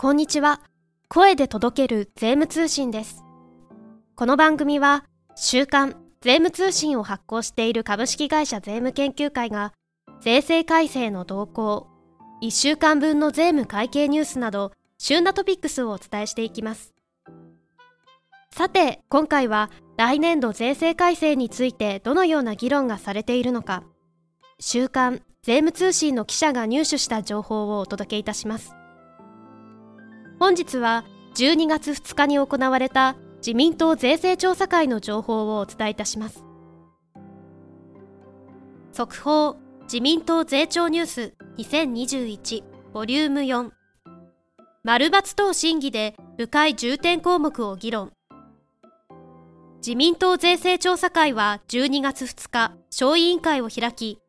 こんにちは。声で届ける税務通信です。この番組は、週刊税務通信を発行している株式会社税務研究会が、税制改正の動向、1週間分の税務会計ニュースなど、旬なトピックスをお伝えしていきます。さて、今回は来年度税制改正についてどのような議論がされているのか、週刊税務通信の記者が入手した情報をお届けいたします。本日は12月2日に行われた自民党税制調査会の情報をお伝えいたします。速報自民党税調ニュース2021ボリューム4丸抜等審議で部会重点項目を議論。自民党税制調査会は12月2日小委員会を開き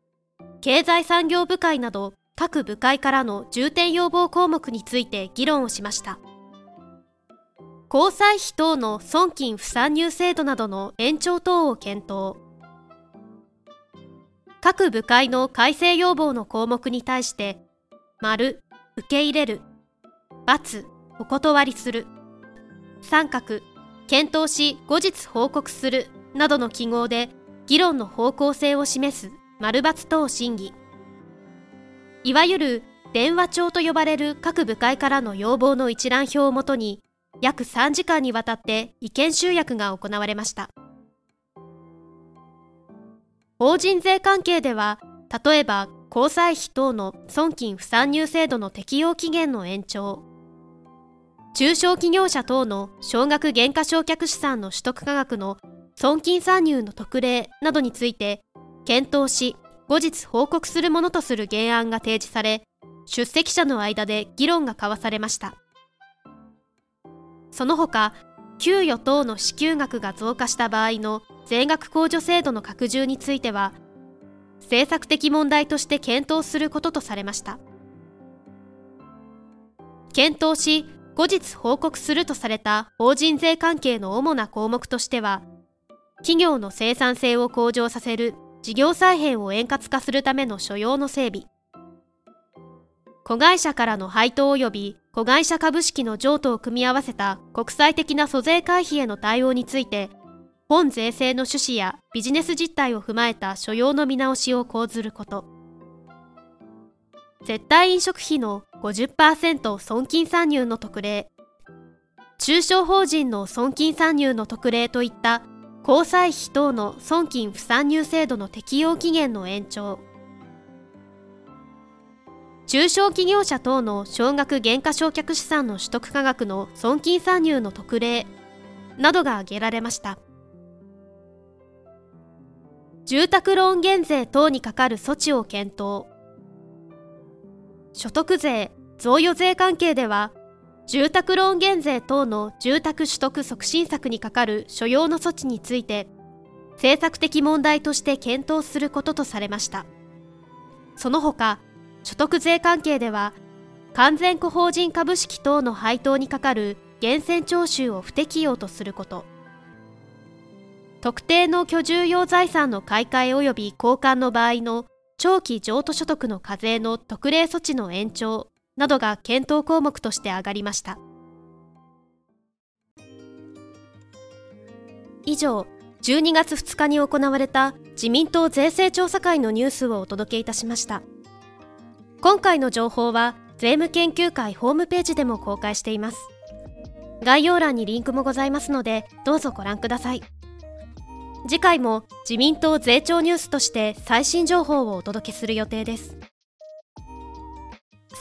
経済産業部会など各部会からの重点要望項目について議論をしました。交際費等の損金不算入制度などの延長等を検討。各部会の改正要望の項目に対して丸受け入れる×お断りする。三角検討し後日報告するなどの記号で議論の方向性を示す丸×等審議。いわゆる電話帳と呼ばれる各部会からの要望の一覧表をもとに約3時間にわたって意見集約が行われました。法人税関係では例えば交際費等の損金不算入制度の適用期限の延長中小企業者等の少額減価償却資産の取得価格の損金算入の特例などについて検討し後日報告するものとする原案が提示され出席者の間で議論が交わされました。その他給与等の支給額が増加した場合の税額控除制度の拡充については政策的問題として検討することとされました。検討し後日報告するとされた法人税関係の主な項目としては企業の生産性を向上させる事業再編を円滑化するための所要の整備。子会社からの配当及び子会社株式の譲渡を組み合わせた国際的な租税回避への対応について本税制の趣旨やビジネス実態を踏まえた所要の見直しを講ずること。絶対飲食費の50%損金算入の特例。中小法人の損金算入の特例といった交際費等の損金不算入制度の適用期限の延長。中小企業者等の少額減価償却資産の取得価格の損金算入の特例などが挙げられました。住宅ローン減税等にかかる措置を検討。所得税贈与税関係では住宅ローン減税等の住宅取得促進策にかかる所要の措置について政策的問題として検討することとされました。その他所得税関係では完全個法人株式等の配当にかかる源泉徴収を不適用とすること。特定の居住用財産の買い替え及び交換の場合の長期譲渡所得の課税の特例措置の延長。などが検討項目として挙がりました。以上12月2日に行われた自民党税制調査会のニュースをお届けいたしました。今回の情報は税務研究会ホームページでも公開しています。概要欄にリンクもございますのでどうぞご覧ください。次回も自民党税調ニュースとして最新情報をお届けする予定です。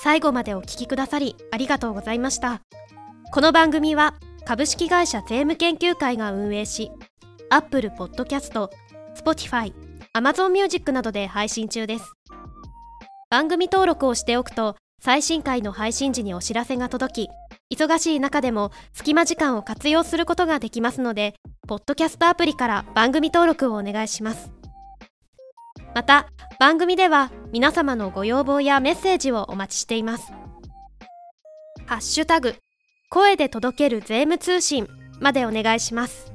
最後までお聞きくださりありがとうございました。この番組は株式会社税務研究会が運営し、Apple Podcast、Spotify、Amazon Music などで配信中です。番組登録をしておくと最新回の配信時にお知らせが届き、忙しい中でも隙間時間を活用することができますので、ポッドキャストアプリから番組登録をお願いします。また番組では皆様のご要望やメッセージをお待ちしています。ハッシュタグ声で届ける税務通信までお願いします。